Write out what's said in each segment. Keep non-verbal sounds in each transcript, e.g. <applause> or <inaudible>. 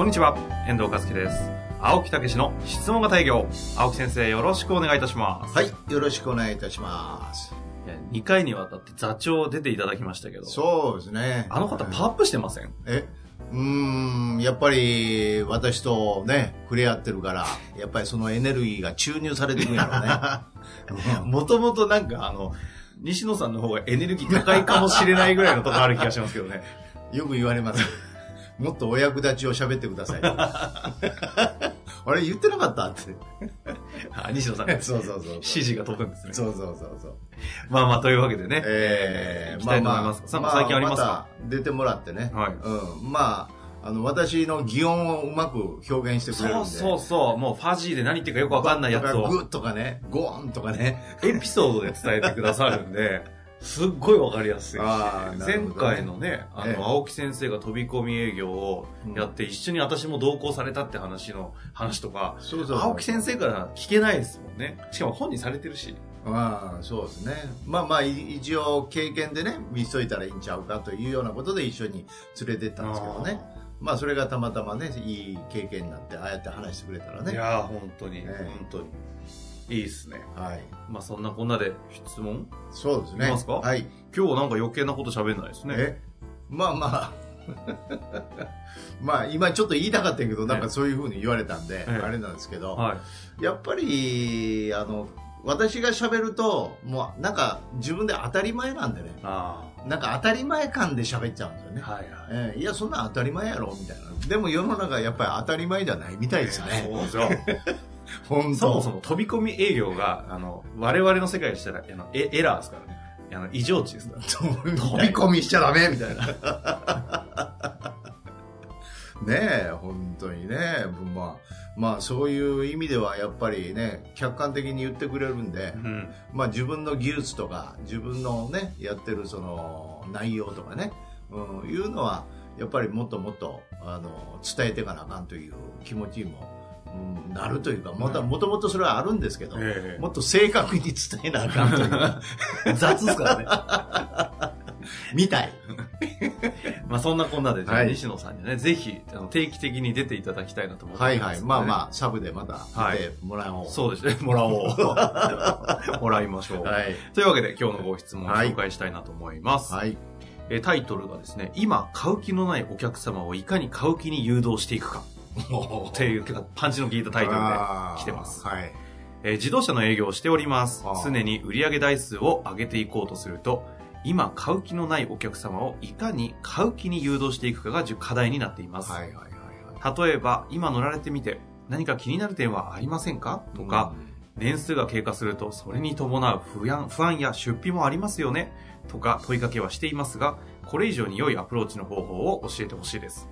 こんにちは、遠藤和樹です。青木武の質問型営業。青木先生、よろしくお願いいたします。はい、よろしくお願いいたします。いや2回にわたって座長出ていただきましたけど、そうですね。あの方パワーアップしてません？え、うーん、やっぱり私とね、触れ合ってるから、やっぱりそのエネルギーが注入されてくるんやろうね。<laughs> もともとなんかあの、西野さんの方がエネルギー高いかもしれないぐらいのとこある気がしますけどね。<laughs> よく言われます。もっとお役立ちを喋ってください。<laughs> あれ言ってなかったって。あ西野さん、指そうそうそう。示が飛ぶんですね。そうそうそうそう。まあまあ、というわけでね。えー、行きたいと思います。さ最近ありますか、また出てもらってね。はいうん。まあ、あの、私の擬音をうまく表現してくれるんで。そうそうそう。もうファジーで何言ってるかよくわかんないやつを。グッとかね、ゴーンとかね。エピソードで伝えてくださるんで、<laughs> すっごいわかりやすいし前回のね、あの、ええ青木先生が飛び込み営業をやって、一緒に私も同行されたって話の話とか、青木先生から聞けないですもんね。しかも本にされてるし。まあ、そうですね。まあまあ、い一応経験でね、見しといたらいいんちゃうかというようなことで一緒に連れてったんですけどね。まあ、それがたまたまね、いい経験になって、ああやって話してくれたらね。いやー、本当に、ええ本当に。いいっすね。はい。まあそんなこんなで質問？そうですね。いきますか？はい。今日はなんか余計なこと喋んないですね。え？まあまあ。<laughs> まあ、今ちょっと言いたかったけど、なんかそういうふうに言われたんで、ええあれなんですけど、はい。やっぱり、あの、私が喋ると、もうなんか自分で当たり前なんでね、あなんか当たり前感で喋っちゃうんですよねあ。。はいはい。えーいや、そんなん当たり前やろ、みたいな。でも世の中やっぱり当たり前じゃないみたいですね。そうですよ。<laughs> 本当そもそも飛び込み営業が、あの、我々の世界にしたら、あのエエラーですからね。あの、異常値ですから。飛び込みしちゃダメみたいな。<laughs> ねえ、本当にね。まあ、まあそういう意味ではやっぱりね、客観的に言ってくれるんでう、ん。まあ自分の技術とか、自分のね、やってるその内容とかね、うん、いうのは、やっぱりもっともっと、あの、伝えていかなあかんという気持ちにも、うん、なるというか、もともともとそれはあるんですけど、ええもっと正確に伝えなあかんというか、<laughs> 雑ですからね。<laughs> みたい。<laughs> まあそんなこんなで、西野さんにね、ぜひ、あの定期的に出ていただきたいなと思ってはいはい。まあまあ。あ、サブでまたはい出てもらおう。そうですね。もらおう。もらいましょう。はい。というわけで今日のご質問をはい紹介したいなと思います。はい。えータイトルがですね、今買う気のないお客様をいかに買う気に誘導していくか。っていう結構パンチの効いたタイトルで来てます。はい。えー自動車の営業をしております常に売上台数を上げていこうとすると、今買う気のないお客様をいかに買う気に誘導していくかが重課題になっています。はいはいはいはい。例えば、今乗られてみて何か気になる点はありませんか？とか、年数が経過するとそれに伴う不安不安や出費もありますよね？とか問いかけはしていますが、これ以上に良いアプローチの方法を教えてほしいです。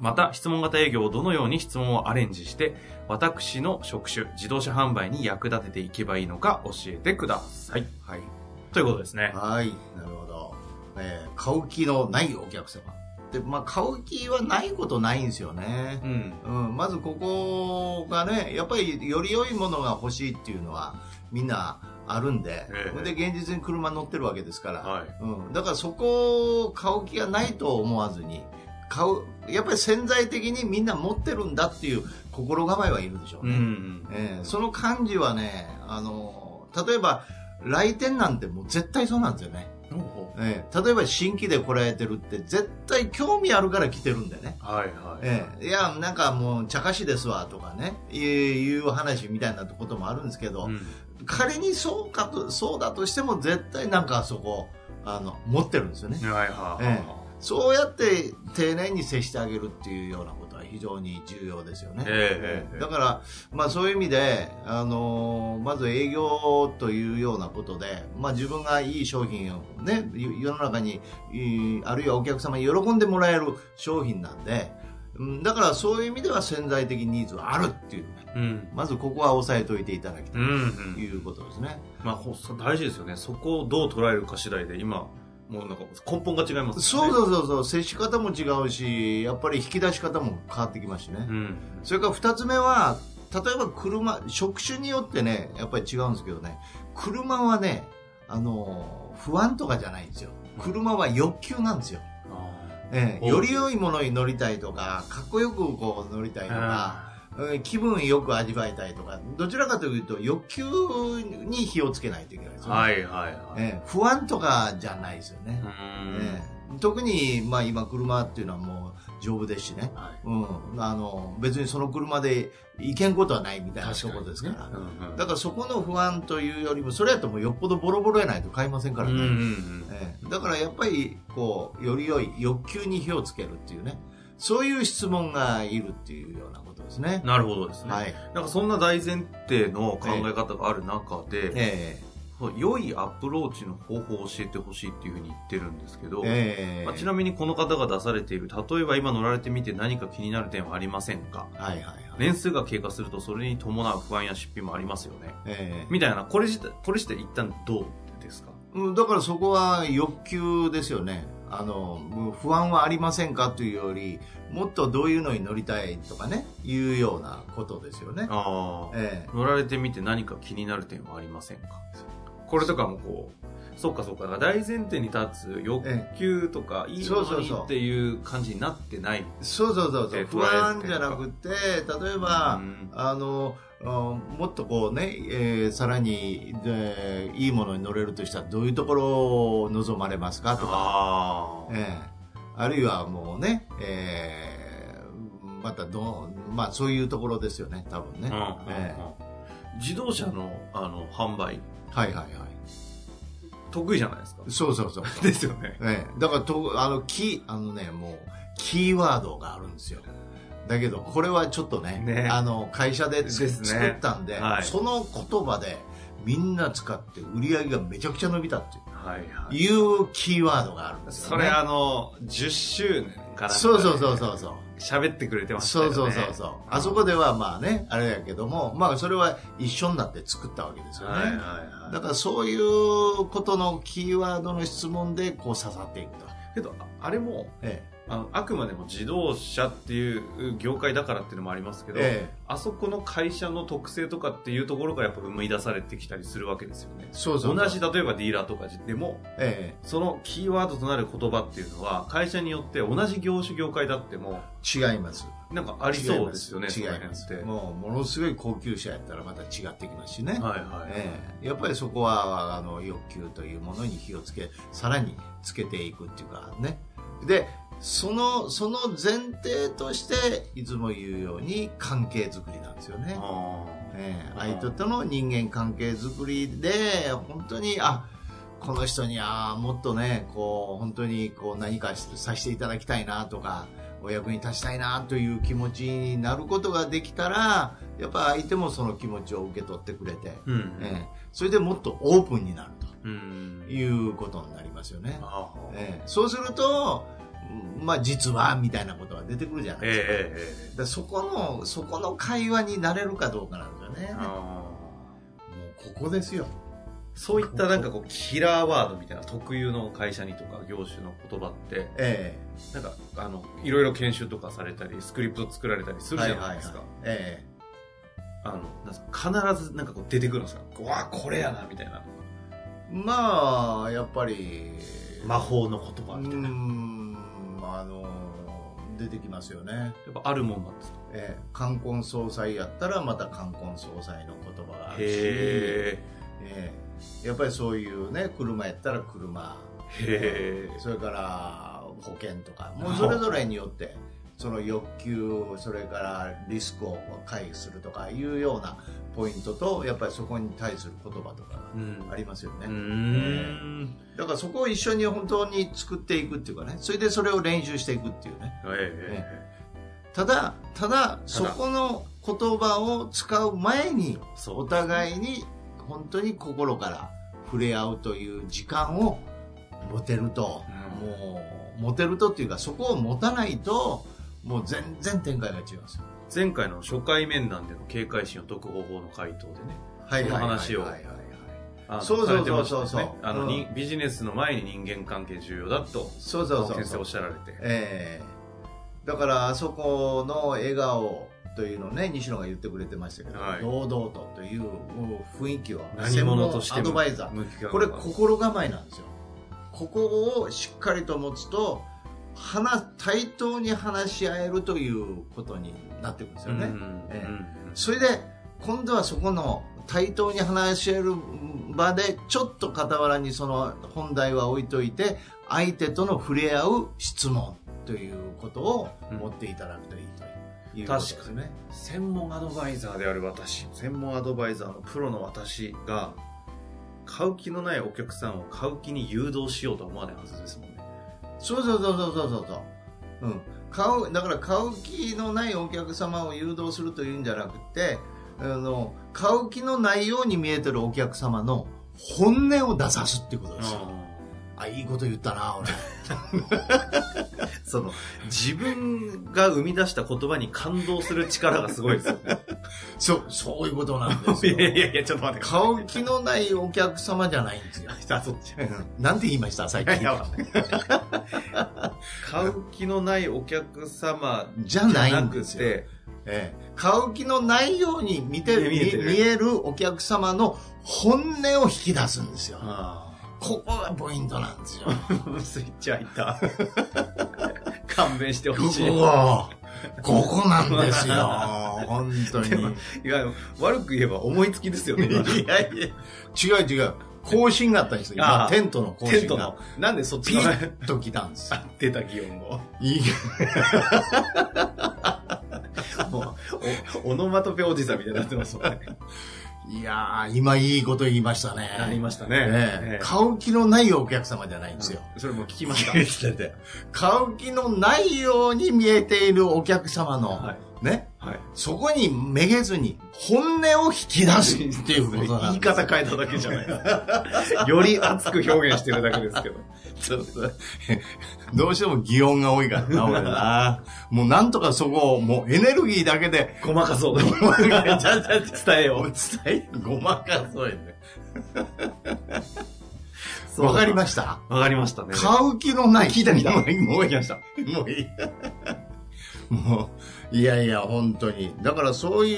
また、質問型営業をどのように質問をアレンジして、私の職種、自動車販売に役立てていけばいいのか教えてください。はい。ということですね。はい。なるほど。えー買う気のないお客様。で、まあ、買う気はないことないんですよね。うん。うん、まずここがね、やっぱりより良いものが欲しいっていうのはみんなあるんで、ええで、現実に車乗ってるわけですから、はい。うん、だからそこを買う気がないと思わずに、買う、やっぱり潜在的にみんな持ってるんだっていう心構えはいるでしょううね。ん。ええその感じはね、あの、例えば来店なんてもう絶対そうなんですよね。ええ例えば新規で来られてるって絶対興味あるから来てるんだよね。はいはい。ええ、いや、なんかもう、茶化しですわ、とかね、いういう話みたいなこともあるんですけど、うん仮にそうかと、そうだとしても、絶対なんかそこ、あの、持ってるんですよね。はいはいはい。えそうやって丁寧に接してあげるっていうようなことは非常に重要ですよね。ええええだから、まあそういう意味で、あのーまず営業というようなことで、まあ自分がいい商品をね、世の中に、あるいはお客様に喜んでもらえる商品なんで、うんだからそういう意味では潜在的ニーズはあるっていうね。うん。まずここは押さえておいていただきたいうん、うんと。いうことですね。まあ、ほそ大事ですよね。そこをどう捉えるか次第で、今、もうなんか根本が違いますそうう。そうそうそう、接し方も違うし、やっぱり引き出し方も変わってきますしね。うん。それから二つ目は、例えば車、職種によってね、やっぱり違うんですけどね、車はね、あの、不安とかじゃないんですよ。車は欲求なんですよ。ええ、おより良いものに乗りたいとか、かっこよくこう乗りたいとか、うん気分よく味わいたいとか、どちらかというと欲求に火をつけないといけないですよね。はいはいはい。ええ、不安とかじゃないですよね。うん。ええ。特に、まあ、今車っていうのはもう丈夫ですしね、はい。うん、あの別にその車で行けんことはないみたいなところですから、うんうん。だからそこの不安というよりもそれやともうよっぽどボロボロやないと買いませんからね、うんうんうん。ええ。だからやっぱりこうより良い欲求に火をつけるっていうね。そういう質問がいるっていうようなですね。なるほどですね。はいなんかそんな大前提の考え方がある中で、えそう良いアプローチの方法を教えてほしいっていうふうに言ってるんですけど、えええまあ、ちなみにこの方が出されている、例えば今乗られてみて何か気になる点はありませんか？はいはいはい。年数が経過するとそれに伴う不安や出費もありますよね。ええみたいな、これ自体、これ自体一旦どうですか？うんだからそこは欲求ですよね。あの、不安はありませんか？というより、もっとどういうのに乗りたいとかね、いうようなことですよね。ああ、ええ。乗られてみて何か気になる点はありませんか？これとかもこう、そっかそっか、大前提に立つ欲求とか、いいものにっていう感じになってない。そうそうそうそう、ええ不安じゃなくて、例えば、うん。あの、うんもっとこうね、えーさらに、でいいものに乗れるとしたらどういうところを望まれますかとか、ああ、ええあるいはもうね、えーまたどう、まあそういうところですよね、多分ね。自動車のあの販売、えはいはいはい。得意じゃないですか。そうそうそう。<laughs> ですよね。ええだからと、あの、キー、あのね、もう、キーワードがあるんですよ。だけど、これはちょっとね、ねあの、会社でね作ったんで、はいその言葉でみんな使って売り上げがめちゃくちゃ伸びたってはいはい。いうキーワードがあるんですよ、ね。それあの、10周年から、そうそうそうそうそう。喋ってくれてましたそうよね。そうそうそう。あそこではまあね、あれやけども、まあそれは一緒になって作ったわけですよね。はいはいはい。だからそういうことのキーワードの質問でこう刺さっていくと。けど、ああれも、えあの、あくまでも自動車っていう業界だからっていうのもありますけど、ええあそこの会社の特性とかっていうところがやっぱ生み出されてきたりするわけですよね。そうそう。同じ、例えばディーラーとかでも、えそのキーワードとなる言葉っていうのは、会社によって同じ業種業界だっても、え違います。なんかありそうですよね、違います。って。もう、ものすごい高級車やったらまた違ってきますしね。はいはい。ええやっぱりそこはあの欲求というものに火をつけさらにつけていくっていうかねでそのその前提としていつも言うように関係づくりなんですよね、あええ。相手との人間関係づくりで本当にあこの人にあもっとねこう本当にこう何かさせていただきたいなとかお役に立ちたいなという気持ちになることができたらやっぱ相手もその気持ちを受け取ってくれて、ーうん。ええ。それでもっとオープンになるうん。と。いうことになりますよね。ええ。そうすると、うんまあ実はみたいなことが出てくるじゃないええですか。えええでそこの、そこの会話になれるかどうかなんですよね。えもうあここですよ。ーそういったなんかこう、キラーワードみたいな特有の会社にとか業種の言葉って、えなんか、あの、いろいろ研修とかされたり、スクリプト作られたりするじゃないですか。ええあの、なんすか必ずなんかこう出てくるんですかうわこれやな、みたいな。えまあ、やっぱり、魔法の言葉うみたいな。あの、出てきますよね。っぱあるもんなんですか？ええ冠婚葬祭やったらまた冠婚葬祭の言葉があるし、へええやっぱりそういうね車やったら車え。へえ。それから保険とかもうそれぞれによってその欲求それからリスクを回避するとかいうようなポイントとやっぱりそこに対する言葉とかうんがありますよね、うーん。だからそこを一緒に本当に作っていくっていうかね。それでそれを練習していくっていうね。えただただそこの言葉を使う前にお互いに本当に心から触れ合うという時間を持てると、うん。もう持てるとっていうかそこを持たないともう全然展開が違うんですよ。前回の初回面談での警戒心を解く方法の回答でね、はいはいはいはいはい。あのそうそうそうそうそう。あの、うん。にビジネスの前に人間関係重要だと、そうそうそう先生おっしゃられて。ええ。だからあそこの笑顔というのをね西野が言ってくれてましたけど、はい。堂々とという雰囲気は何者としてアドバイザー。これ心構えなんですよ。ここをしっかりと持つと話対等に話し合えるということになってくるんですよね、それで今度はそこの対等に話し合える場でちょっと傍らにその本題は置いといて相手との触れ合う質問ということを持っていただくといいということですね。専門アドバイザーである私、専門アドバイザーのプロの私が、買う気のないお客さんを買う気に誘導しようとは思わないはずですもんね。そうそうそうそうそうそうそう。うん。買う、だから買う気のないお客様を誘導するというんじゃなくて、あの、買う気のないように見えてるお客様の本音を出さすっていうことですよ。あ、いいこと言ったな、俺。<laughs> その、自分が生み出した言葉に感動する力がすごいですよね。そう、そういうことなんですいよ。<laughs> やいやいや、ちょっと待って。買う気のないお客様じゃないんですよ。<laughs> あ、そっち。なんて言いました最近。買う気のないお客様じゃないんくですよ。て、ええ買う気のないように見てる見えてるお客様の本音を引き出すんですよ。あここがポイントなんですよ。あ、<laughs> スイッチ開いた。勘弁してこほしい。こが、ここなんですよ。<laughs> 本当に。いや、悪く言えば思いつきですよね。今いやいや、違う違う。更新があったんですよ。テントの更新がテントの。。なんでそっちピのッと来たんですよ。出た擬音語。いい <laughs> もう、おオノマトペおじさんみたいになってますもんね。いやー、今いいこと言いましたね。なりましたね。ええええ買う気のないお客様じゃないんですよ。それも聞きました。<laughs> 買う気のないように見えているお客様の、はいね、はい。そこにめげずに本音を引き出すっていうことなん言い方変えただけじゃない。より熱く表現してるだけですけど。ちょっとどうしても擬音が多いからな、俺な。もうなんとかそこを、もうエネルギーだけで、ごまかそうと。ちゃちゃ伝えよう。伝え、ごまかそうやね。わかりました？わかりましたね。買う気のない。聞いた聞いたもういい。もういい。もう、いやいや、本当に。だからそうい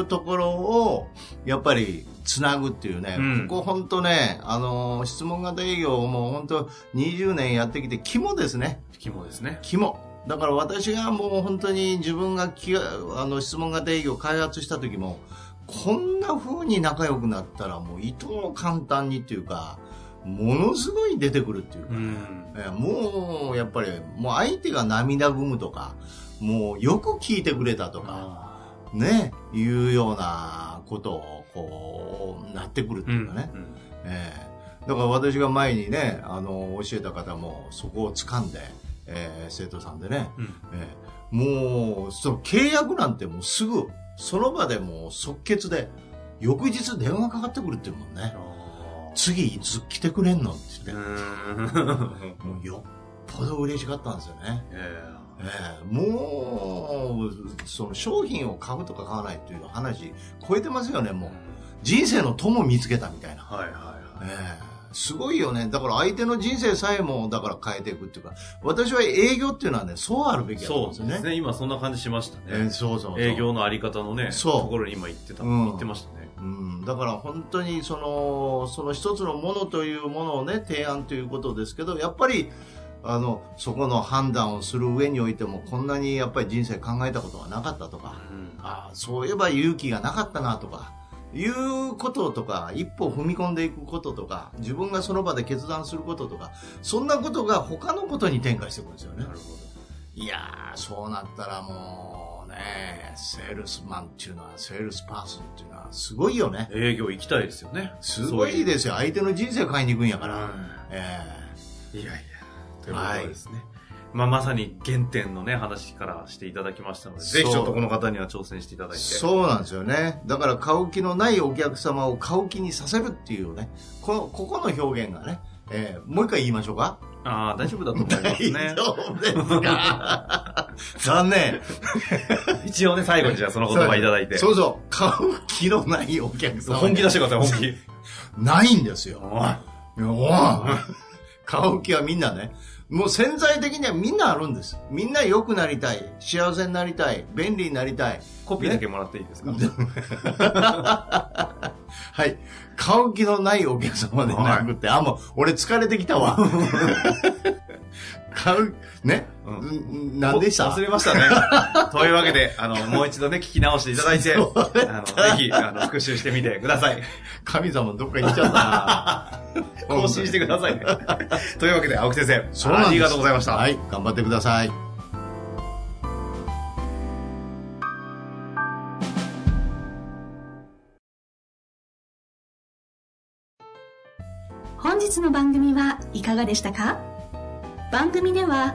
うところを、やっぱり、つなぐっていうね、うんここ本当ね、あのー質問型営業をもう本当20年やってきて、肝ですね。肝ですね。肝。だから私がもう本当に自分がきあの質問型営業を開発した時も、こんな風に仲良くなったらもういとも簡単にっていうか、ものすごい出てくるっていうか、うん。えもうやっぱりもう相手が涙ぐむとか、もうよく聞いてくれたとか、ね、いうようなことをこうなってくるっていうかね。うんええだから私が前にね、あの、教えた方もそこを掴んで、えー生徒さんでね、うんええもう、その契約なんてもうすぐ、その場でもう即決で、翌日電話かかってくるっていうもんね。次いつ来てくれんのって言って、うん。<laughs> もうよっぽど嬉しかったんですよね。えええもう、その商品を買うとか買わないっていう話、超えてますよね、もう。人生の友見つけたみたいな。はいはいはい。ええすごいよね。だから相手の人生さえも、だから変えていくっていうか、私は営業っていうのはね、そうあるべきだと思うんですよね。そうですね。今そんな感じしましたええね。そうそう営業のあり方のね、そうところに今言ってた、うん言ってましたね。うん、だから本当にその、その一つのものというものをね、提案ということですけど、やっぱり、あの、そこの判断をする上においても、こんなにやっぱり人生考えたことがなかったとか、うんああそういえば勇気がなかったなとか、いうこととか、一歩踏み込んでいくこととか、自分がその場で決断することとか、そんなことが他のことに展開していくんですよねな。るほいやー、そうなったらもうね、セールスマンっていうのは、セールスパーソンっていうのはすごいよね。ど。営業行きたいですよね。すごいですよ。相手の人生買いに行くんやから。うんえいやいや。ということでですね。まあ、まさに原点のね、話からしていただきましたので、ぜひちょっとこの方には挑戦していただいて。そうなんですよね。だから買う気のないお客様を買う気にさせるっていうね、この、ここの表現がね、えーもう一回言いましょうか？ああ、大丈夫だと思いますね <laughs> 大。丈夫ですか？<laughs> 残念。一応ね、最後にじゃあその言葉いただいて。そうそう。買う気のないお客様。本気出してください、本気。<laughs> ないんですよ。おおい買う気はみんなね。もう潜在的にはみんなあるんです。みんな良くなりたい。幸せになりたい。便利になりたい。コピーだけもらっていいですか、<laughs> はい。買う気のないお客様でなくて、あ、もう、俺疲れてきたわ。<laughs> 買う、ね、何でした？忘れましたね。<laughs> というわけで、あの、もう一度ね、聞き直していた <laughs> だいて、あの、ぜひ、あの、復習してみてください。神様どっか行っちゃったな <laughs> 更新してくださいね。というわけで、青木先生、ありがとうございました。はい。頑張ってください。本日の番組はいかがでしたか？番組では